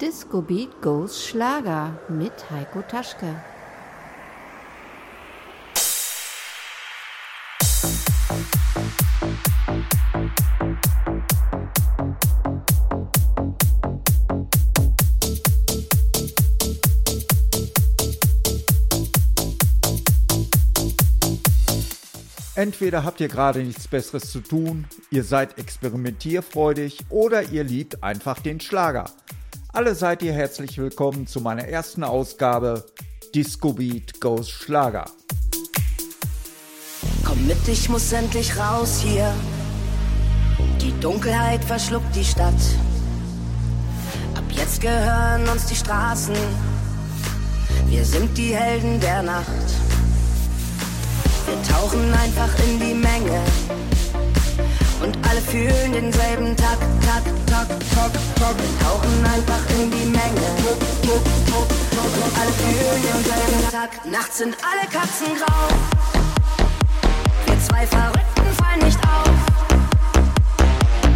Disco Beat Goes Schlager mit Heiko Taschke. Entweder habt ihr gerade nichts Besseres zu tun, ihr seid experimentierfreudig oder ihr liebt einfach den Schlager. Alle seid ihr herzlich willkommen zu meiner ersten Ausgabe Disco Beat Goes Schlager. Komm mit, ich muss endlich raus hier. Die Dunkelheit verschluckt die Stadt. Ab jetzt gehören uns die Straßen. Wir sind die Helden der Nacht. Wir tauchen einfach in die Menge. Und alle fühlen denselben Tag, Tag, Tag, Tag, Tag. Tauchen einfach in die Menge. Und alle fühlen denselben Tag. Nachts sind alle Katzen grau. Wir zwei Verrückten fallen nicht auf.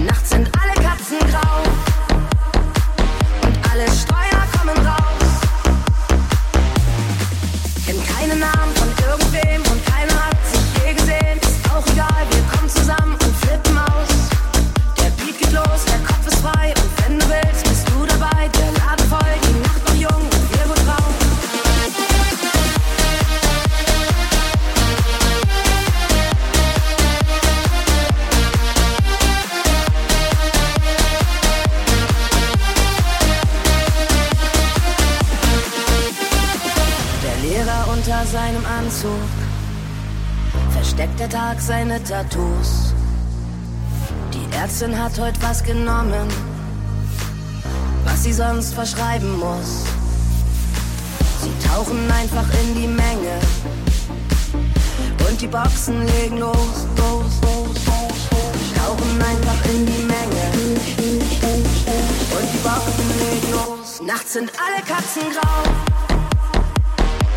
Nachts sind alle Katzen grau. Und alle Steuer kommen raus. Kenn keinen Namen von irgendwem und keiner hat sich je gesehen. Ist auch egal, wir kommen zusammen. Anzug versteckt der Tag seine Tattoos. Die Ärztin hat heute was genommen, was sie sonst verschreiben muss. Sie tauchen einfach in die Menge und die Boxen legen los, los, los, los, los. Tauchen einfach in die Menge und die Boxen legen los. Nachts sind alle Katzen grau.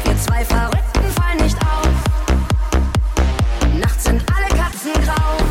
Wir zwei verrückt nicht auf. Nachts sind alle Katzen grau.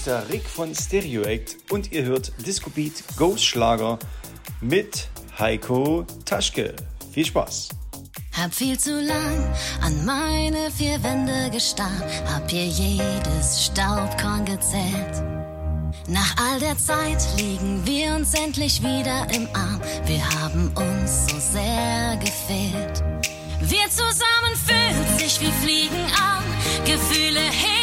Ist der Rick von Stereo Act und ihr hört Disco Beat Ghost Schlager mit Heiko Taschke. Viel Spaß! Hab viel zu lang an meine vier Wände gestarrt, hab hier jedes Staubkorn gezählt. Nach all der Zeit liegen wir uns endlich wieder im Arm. Wir haben uns so sehr gefehlt. Wir zusammen fühlt sich wie Fliegen an, Gefühle heben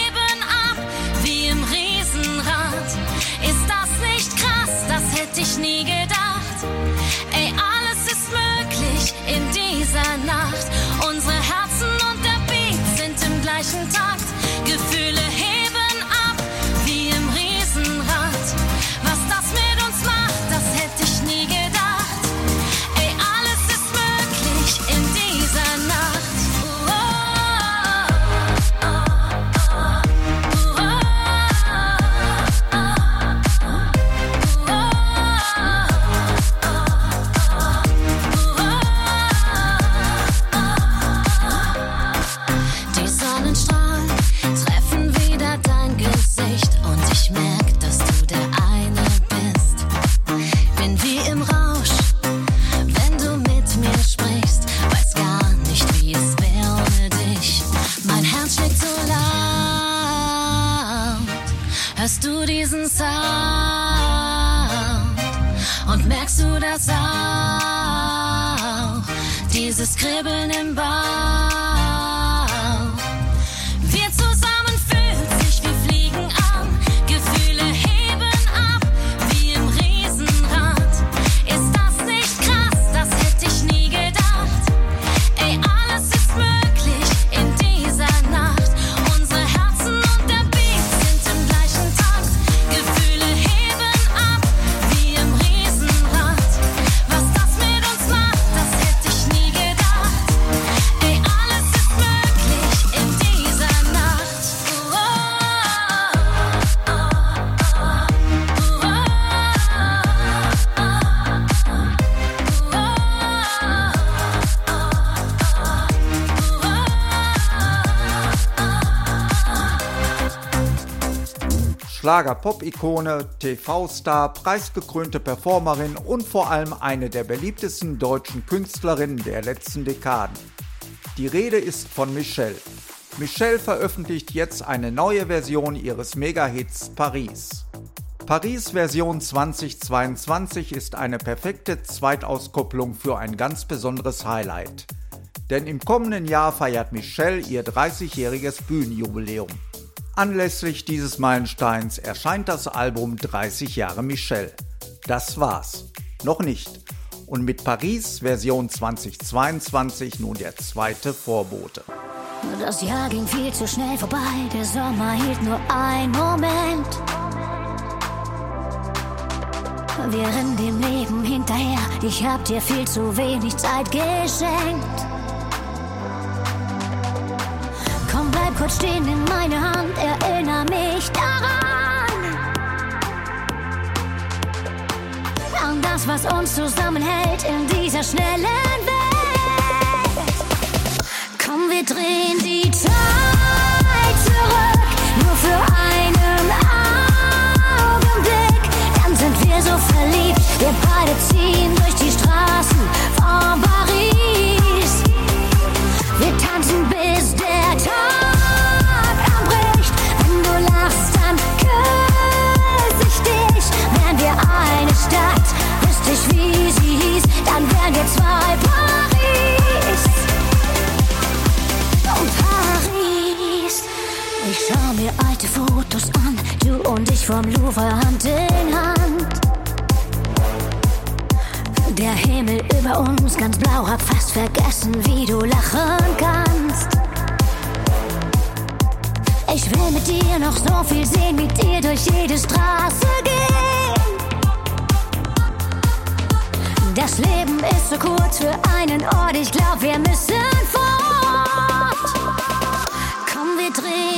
Schlager-Pop-Ikone, TV-Star, preisgekrönte Performerin und vor allem eine der beliebtesten deutschen Künstlerinnen der letzten Dekaden. Die Rede ist von Michelle. Michelle veröffentlicht jetzt eine neue Version ihres Mega-Hits Paris. Paris Version 2022 ist eine perfekte Zweitauskopplung für ein ganz besonderes Highlight. Denn im kommenden Jahr feiert Michelle ihr 30-jähriges Bühnenjubiläum. Anlässlich dieses Meilensteins erscheint das Album 30 Jahre Michelle. Das war's. Noch nicht. Und mit Paris Version 2022 nun der zweite Vorbote. Das Jahr ging viel zu schnell vorbei, der Sommer hielt nur einen Moment. Wir rennen dem Leben hinterher, ich hab dir viel zu wenig Zeit geschenkt. Kurz stehen, nimm meine Hand, erinner mich daran. An das, was uns zusammenhält in dieser schnellen Welt. Komm, wir drehen die Zeit zurück, nur für einen Augenblick. Dann sind wir so verliebt, wir beide ziehen durch die Straßen von wären wir zwei Paris. Und Paris. Ich schau mir alte Fotos an, du und ich vom Louvre Hand in Hand. Der Himmel über uns ganz blau, hab fast vergessen, wie du lachen kannst. Ich will mit dir noch so viel sehen, mit dir durch jede Straße gehen. Das Leben ist so kurz für einen Ort, ich glaub, wir müssen fort. Komm, wir drehen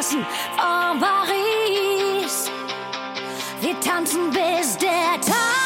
Straßen von Paris. Wir tanzen bis der Tag.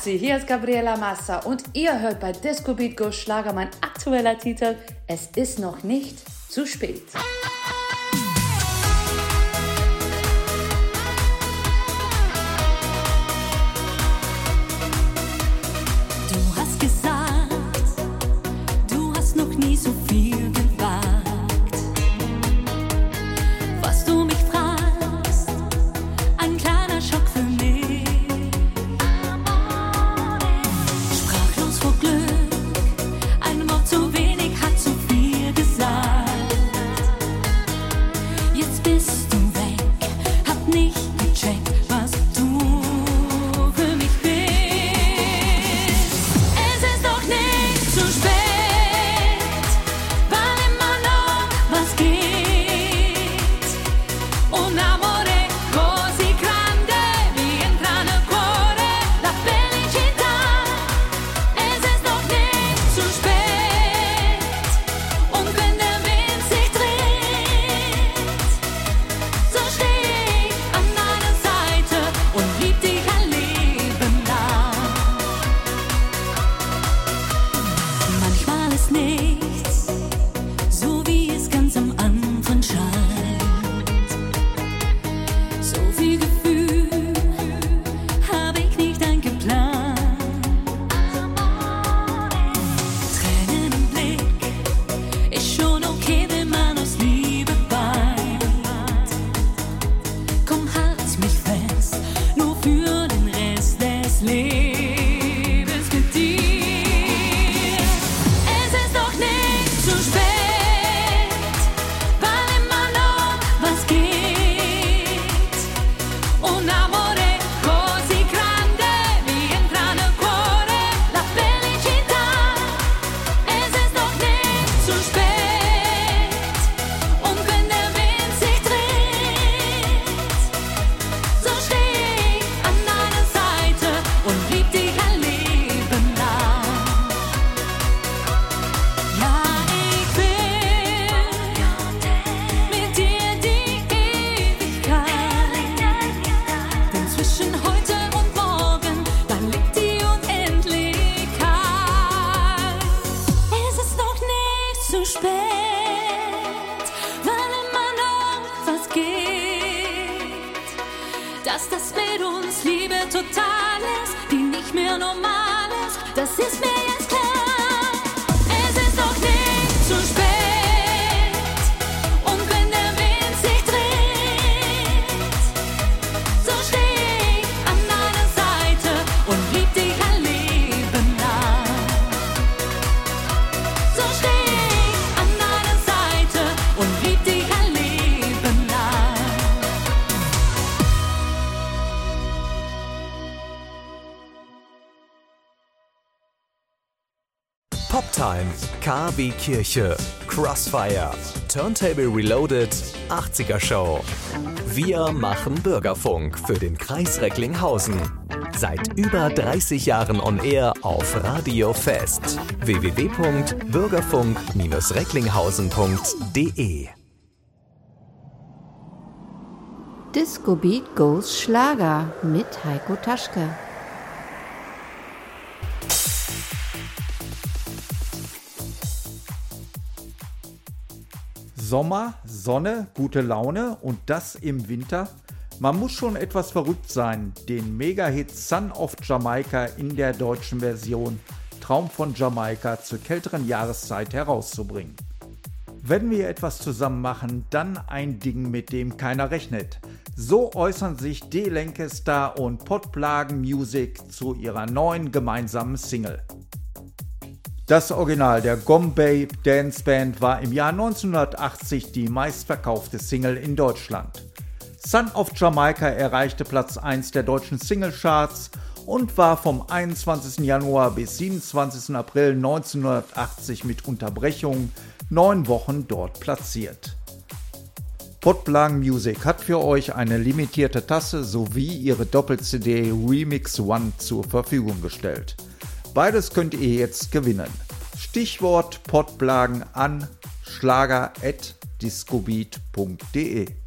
Schatzi, hier ist Gabriela Massa und ihr hört bei Disco Beat Go Schlager mein aktueller Titel Es ist noch nicht zu spät. KW Kirche, Crossfire, Turntable Reloaded, 80er Show. Wir machen Bürgerfunk für den Kreis Recklinghausen. Seit über 30 Jahren on Air auf Radio Fest. www.bürgerfunk-recklinghausen.de Disco Beat Goes Schlager mit Heiko Taschke. Sommer, Sonne, gute Laune und das im Winter? Man muss schon etwas verrückt sein, den Mega-Hit Son of Jamaica in der deutschen Version Traum von Jamaika zur kälteren Jahreszeit herauszubringen. Wenn wir etwas zusammen machen, dann ein Ding, mit dem keiner rechnet. So äußern sich D. Lancaster und Potplagen Music zu ihrer neuen gemeinsamen Single. Das Original der Gombay Dance Band war im Jahr 1980 die meistverkaufte Single in Deutschland. Son of Jamaica erreichte Platz 1 der deutschen Singlecharts und war vom 21. Januar bis 27. April 1980 mit Unterbrechung neun Wochen dort platziert. Potblang Music hat für euch eine limitierte Tasse sowie ihre Doppel-CD Remix One zur Verfügung gestellt. Beides könnt ihr jetzt gewinnen. Stichwort Podblagen an schlager.discobeat.de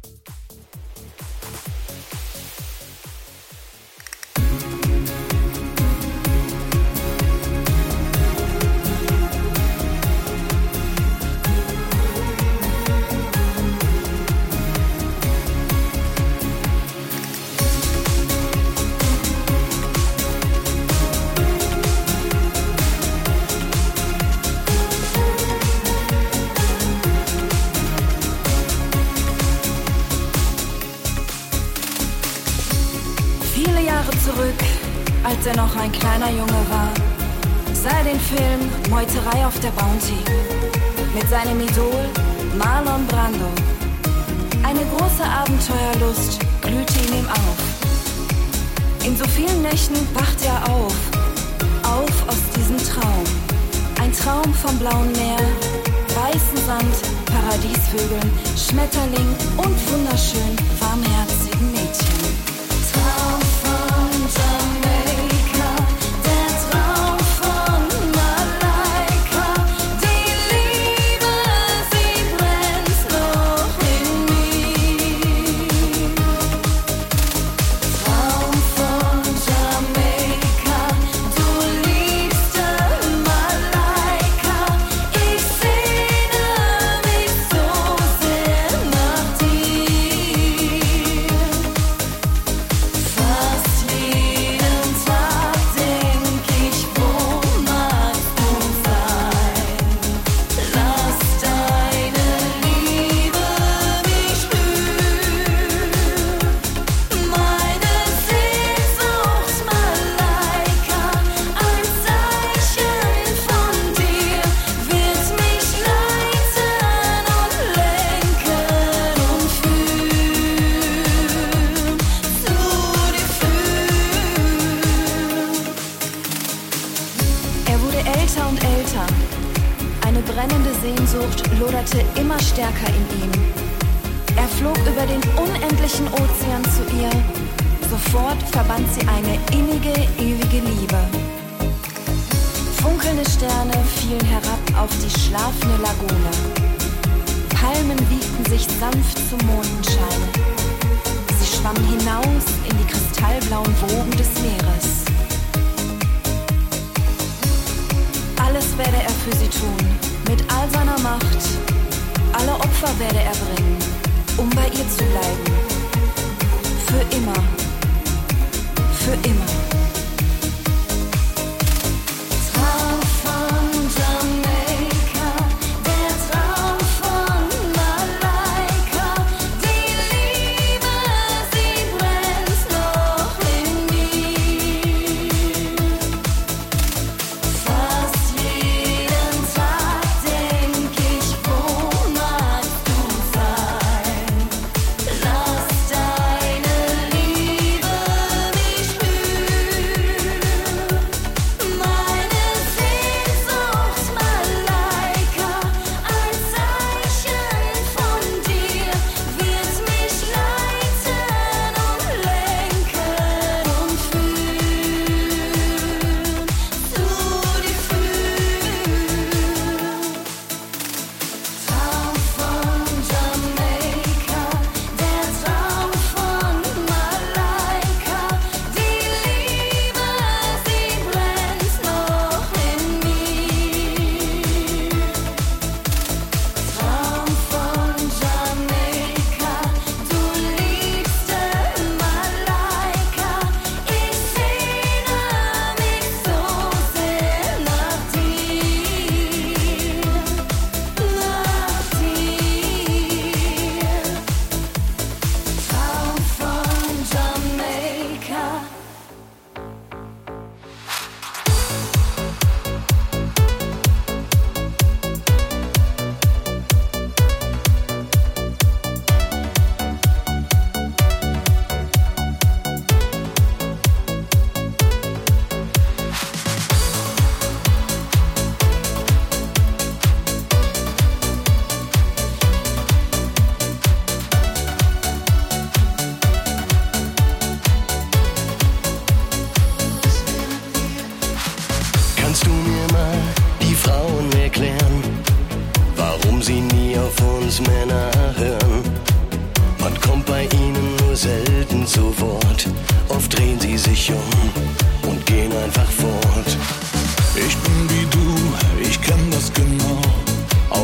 Meuterei auf der Bounty mit seinem Idol Marlon Brando. Eine große Abenteuerlust glühte in ihm auf. In so vielen Nächten wacht er auf, auf aus diesem Traum. Ein Traum vom blauen Meer, weißen Sand, Paradiesvögeln, Schmetterling und wunderschön warmherzigen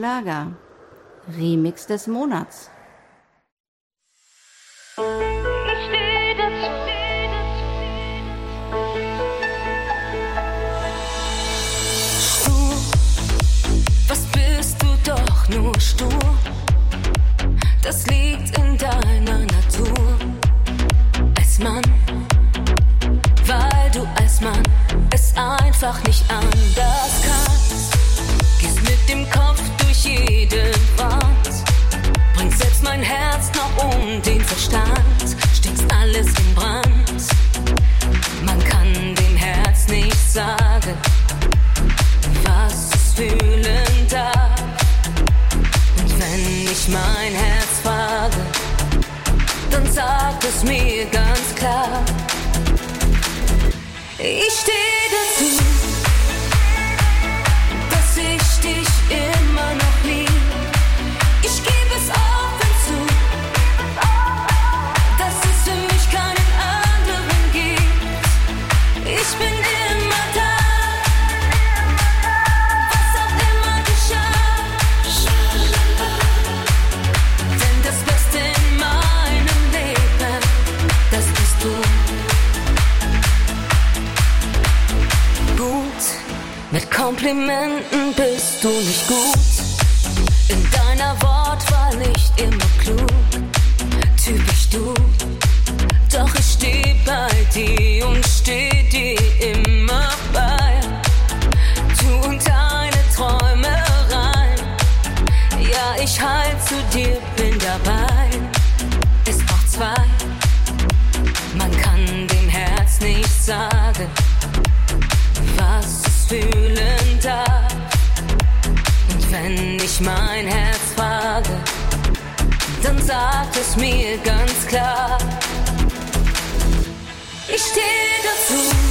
Schlager. Remix des Monats. nur stur. Das liegt in deiner Natur. Als Mann, weil du als Mann es einfach nicht ahnst. ich Komplimenten bist du nicht gut. dann sag es mir ganz klar. Ich stehe dazu.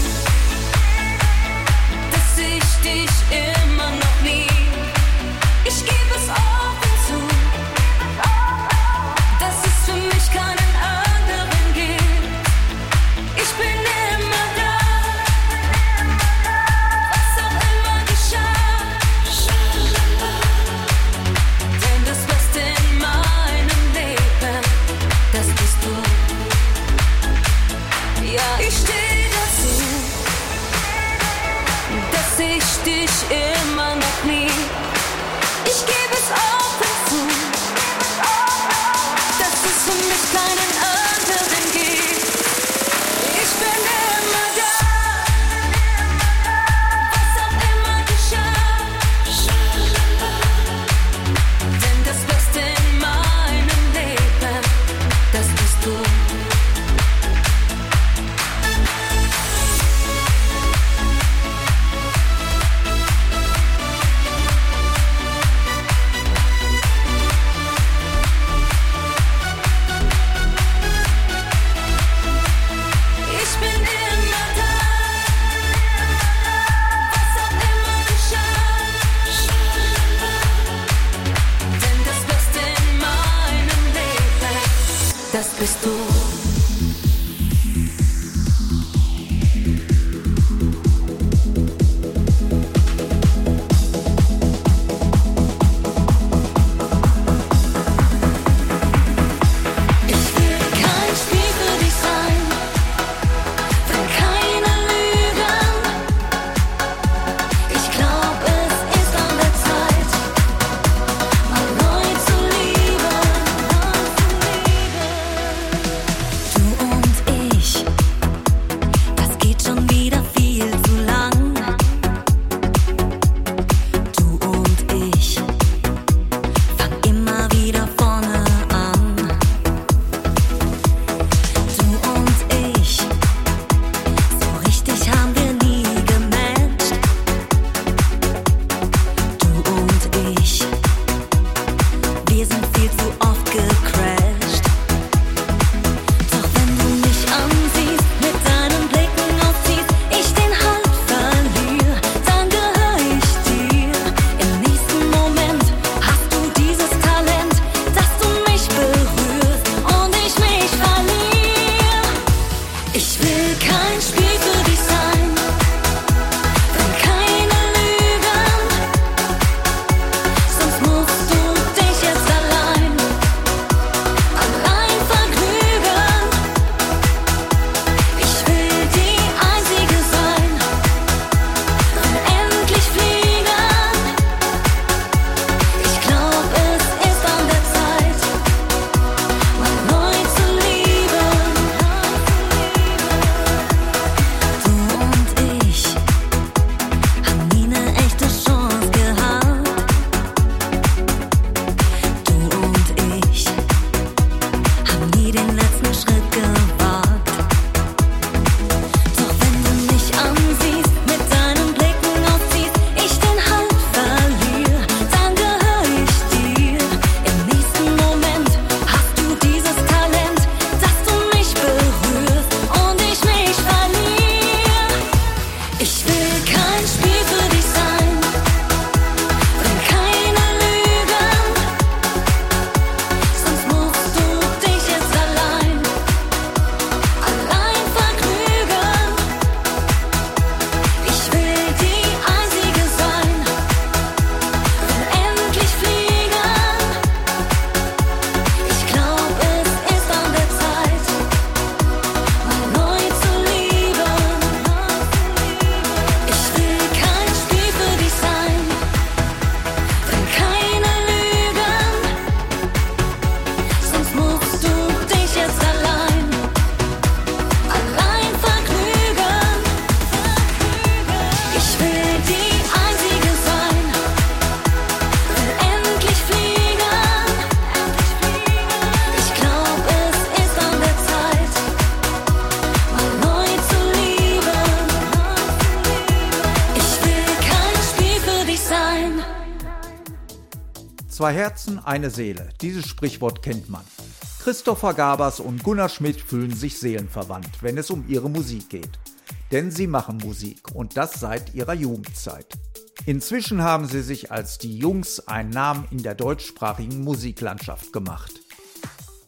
Herzen eine Seele. Dieses Sprichwort kennt man. Christopher Gabers und Gunnar Schmidt fühlen sich seelenverwandt, wenn es um ihre Musik geht. Denn sie machen Musik und das seit ihrer Jugendzeit. Inzwischen haben sie sich als die Jungs einen Namen in der deutschsprachigen Musiklandschaft gemacht.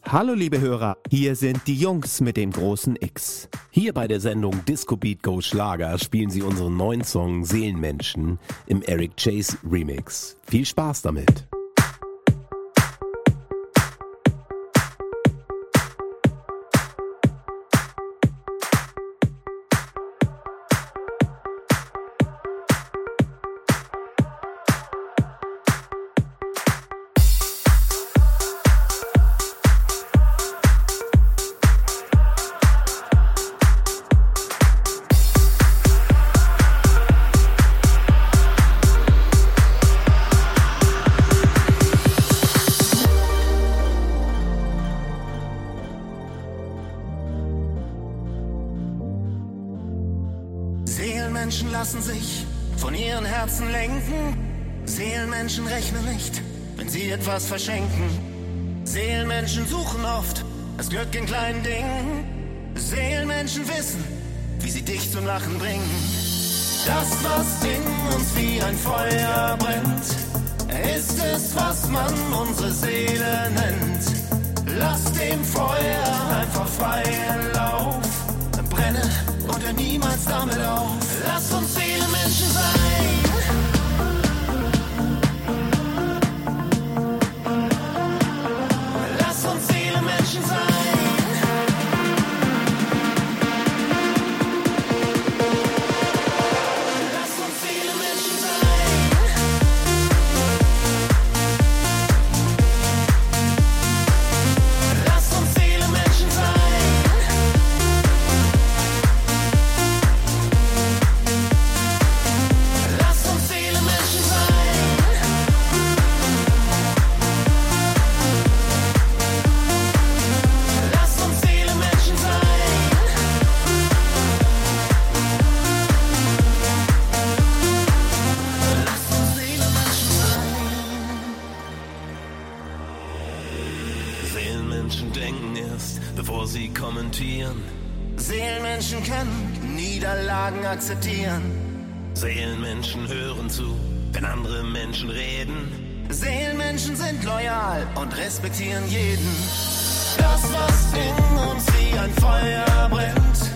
Hallo liebe Hörer, hier sind die Jungs mit dem großen X. Hier bei der Sendung Disco Beat Go Schlager spielen sie unseren neuen Song Seelenmenschen im Eric Chase Remix. Viel Spaß damit! Menschen reden. Seelenmenschen sind loyal und respektieren jeden. Das, was in uns wie ein Feuer brennt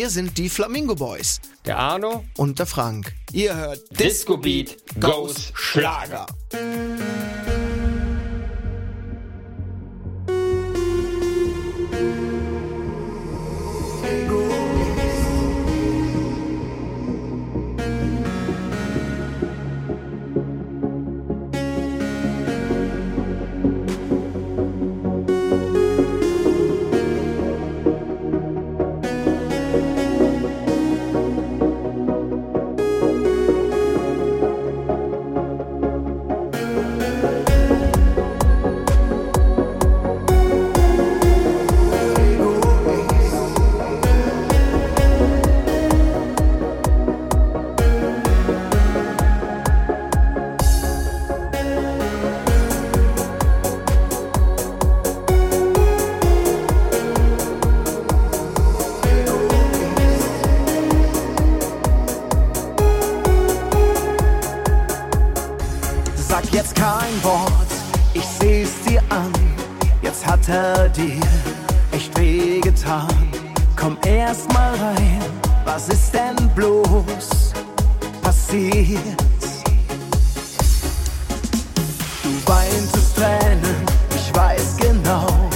Hier sind die Flamingo Boys. Der Arno und der Frank. Ihr hört Disco Beat Goes Schlager. Schlüpf mal rein, was ist denn bloß passiert? Du weintest Tränen, ich weiß genau.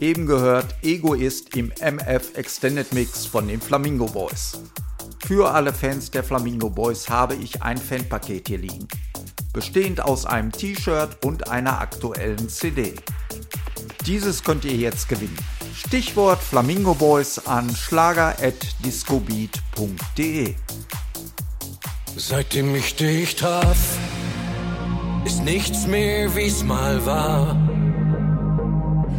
Eben gehört Egoist im MF Extended Mix von den Flamingo Boys. Für alle Fans der Flamingo Boys habe ich ein Fanpaket hier liegen, bestehend aus einem T-Shirt und einer aktuellen CD. Dieses könnt ihr jetzt gewinnen. Stichwort Flamingo Boys an schlager.discobeat.de. Seitdem ich dich traf, ist nichts mehr wie's mal war.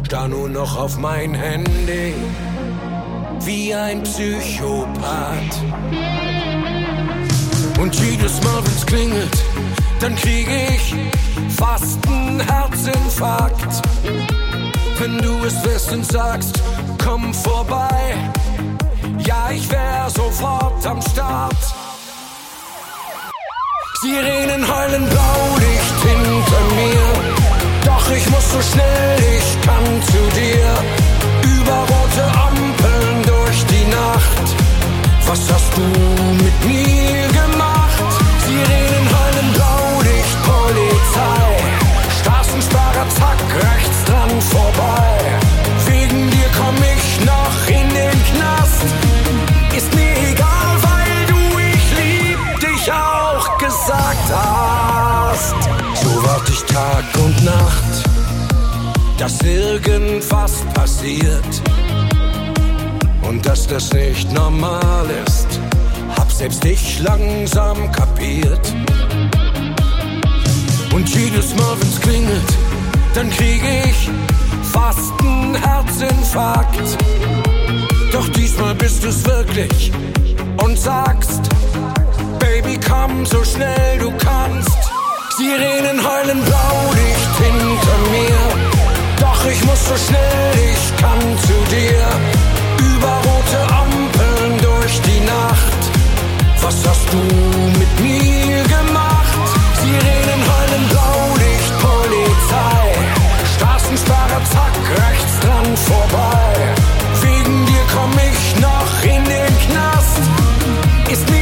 Starr nur noch auf mein Handy, wie ein Psychopath. Und jedes Mal, wenn's klingelt, dann krieg ich fast einen Herzinfarkt. Wenn du es wirst und sagst, komm vorbei, ja, ich wär sofort am Start. Sirenen heulen Blaulicht hinter mir. Doch ich muss so schnell ich kann zu dir. Über rote Ampeln durch die Nacht. Was hast du mit mir gemacht? Sirenen heulen Blaulicht, Polizei. Straßensperrer, zack, rechts dran vorbei. Wegen dir komm ich noch in den Knast. Ist mir hast. So wart ich Tag und Nacht, dass irgendwas passiert. Und dass das nicht normal ist, hab selbst ich langsam kapiert. Und jedes Mal, wenn's klingelt, dann krieg ich fast einen Herzinfarkt. Doch diesmal bist du's wirklich und sagst, Baby, komm so schnell du kannst. Sirenen heulen Blaulicht hinter mir. Doch ich muss so schnell ich kann zu dir. Über rote Ampeln durch die Nacht. Was hast du mit mir gemacht? Sirenen heulen Blaulicht, Polizei. Straßensperrer, zack, rechts dran vorbei. Wegen dir komm ich noch in den Knast. Ist mir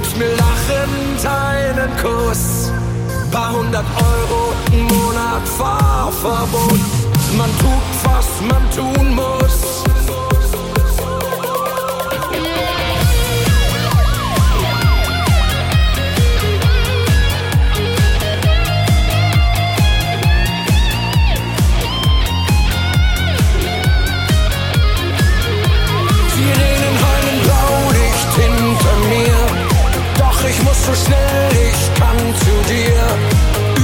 gibst mir lachend einen Kuss. Paar hundert Euro im Monat Fahrverbot. Man tut, was man tun muss. So schnell ich kann zu dir.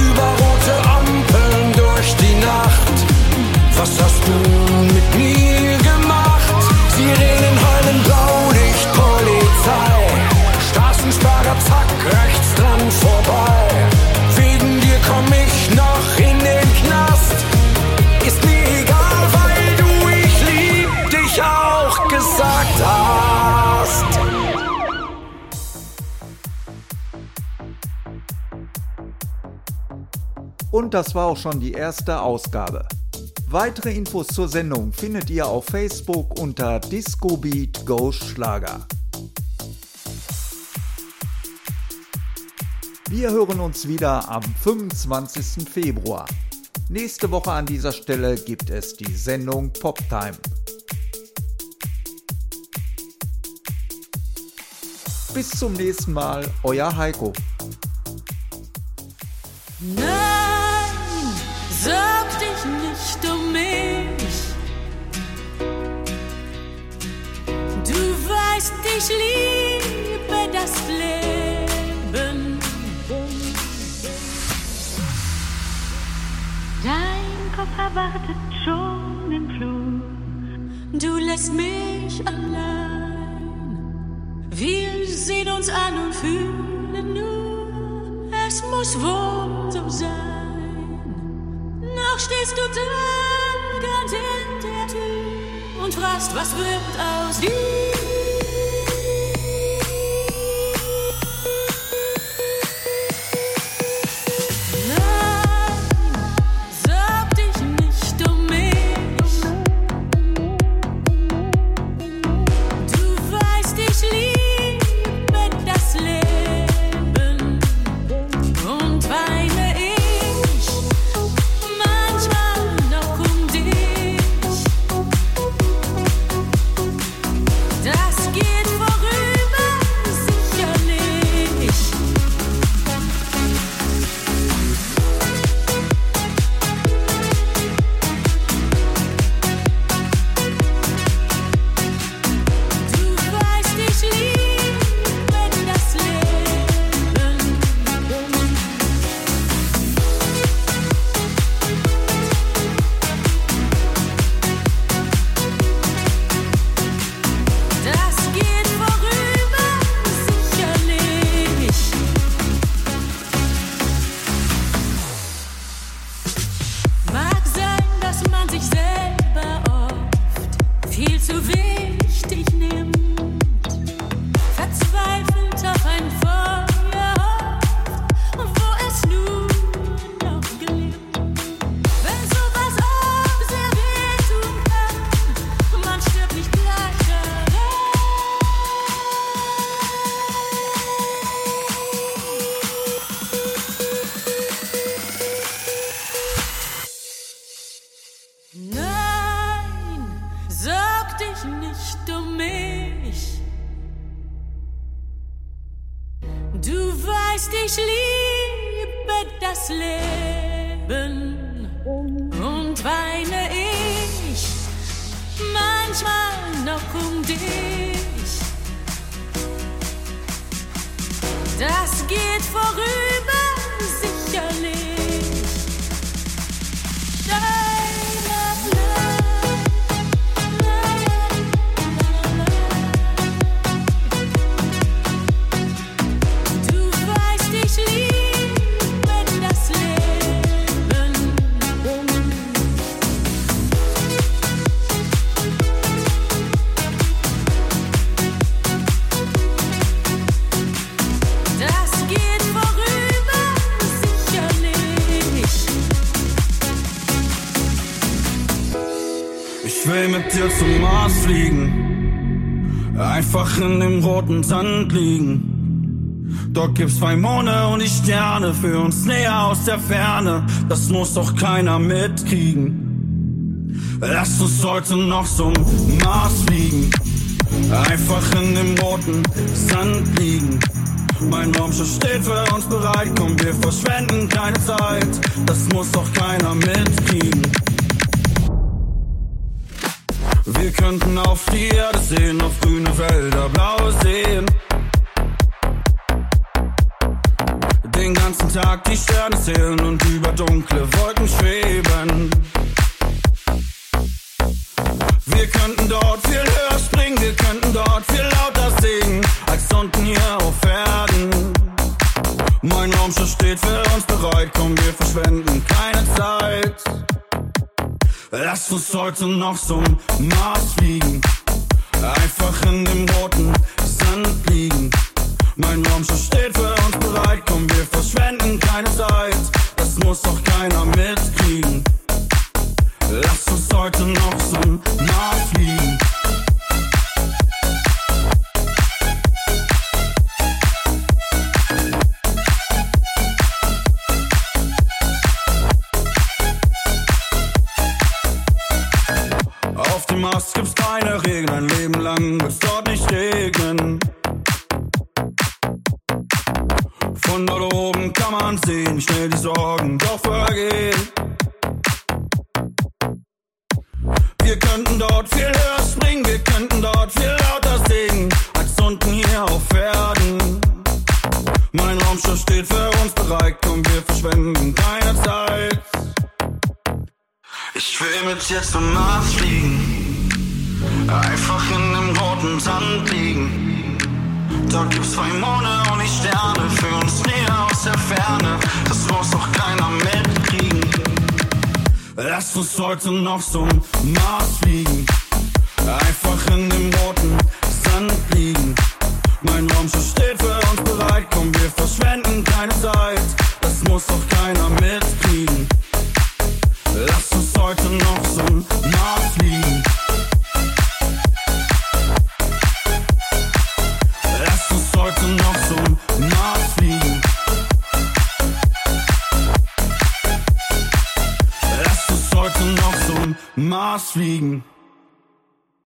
Über rote Ampeln durch die Nacht. Was hast du mit mir Und das war auch schon die erste Ausgabe. Weitere Infos zur Sendung findet ihr auf Facebook unter Disco Beat Go Schlager. Wir hören uns wieder am 25. Februar. Nächste Woche an dieser Stelle gibt es die Sendung Poptime. Bis zum nächsten Mal, euer Heiko. Nein, sorg dich nicht um mich. Du weißt, ich liebe das Leben. Dein Kopf erwartet schon im Flug. Du lässt mich allein. Wir sehen uns an und fühlen nur, es muss wohl so sein. Noch stehst du ganz in der Tür und fragst, was wird aus dir? Das geht vorüber, zum Mars fliegen, einfach in dem roten Sand liegen. Dort gibt's zwei Monde und die Sterne für uns näher aus der Ferne. Das muss doch keiner mitkriegen. Lass uns heute noch zum Mars fliegen, einfach in dem roten Sand liegen. Mein Raumschiff steht für uns bereit, komm, wir verschwenden keine Zeit. Das muss doch keiner mitkriegen. Wir könnten auf die Erde sehen, auf grüne Wälder, blaue Seen. Den ganzen Tag die Sterne zählen und über dunkle Wolken schweben. Wir könnten dort viel höher springen, wir könnten dort viel lauter singen, als unten hier auf Erden. Mein Raumschiff steht für uns bereit, komm, wir verschwenden keine Zeit. Lass uns heute noch zum Mars fliegen. Einfach in dem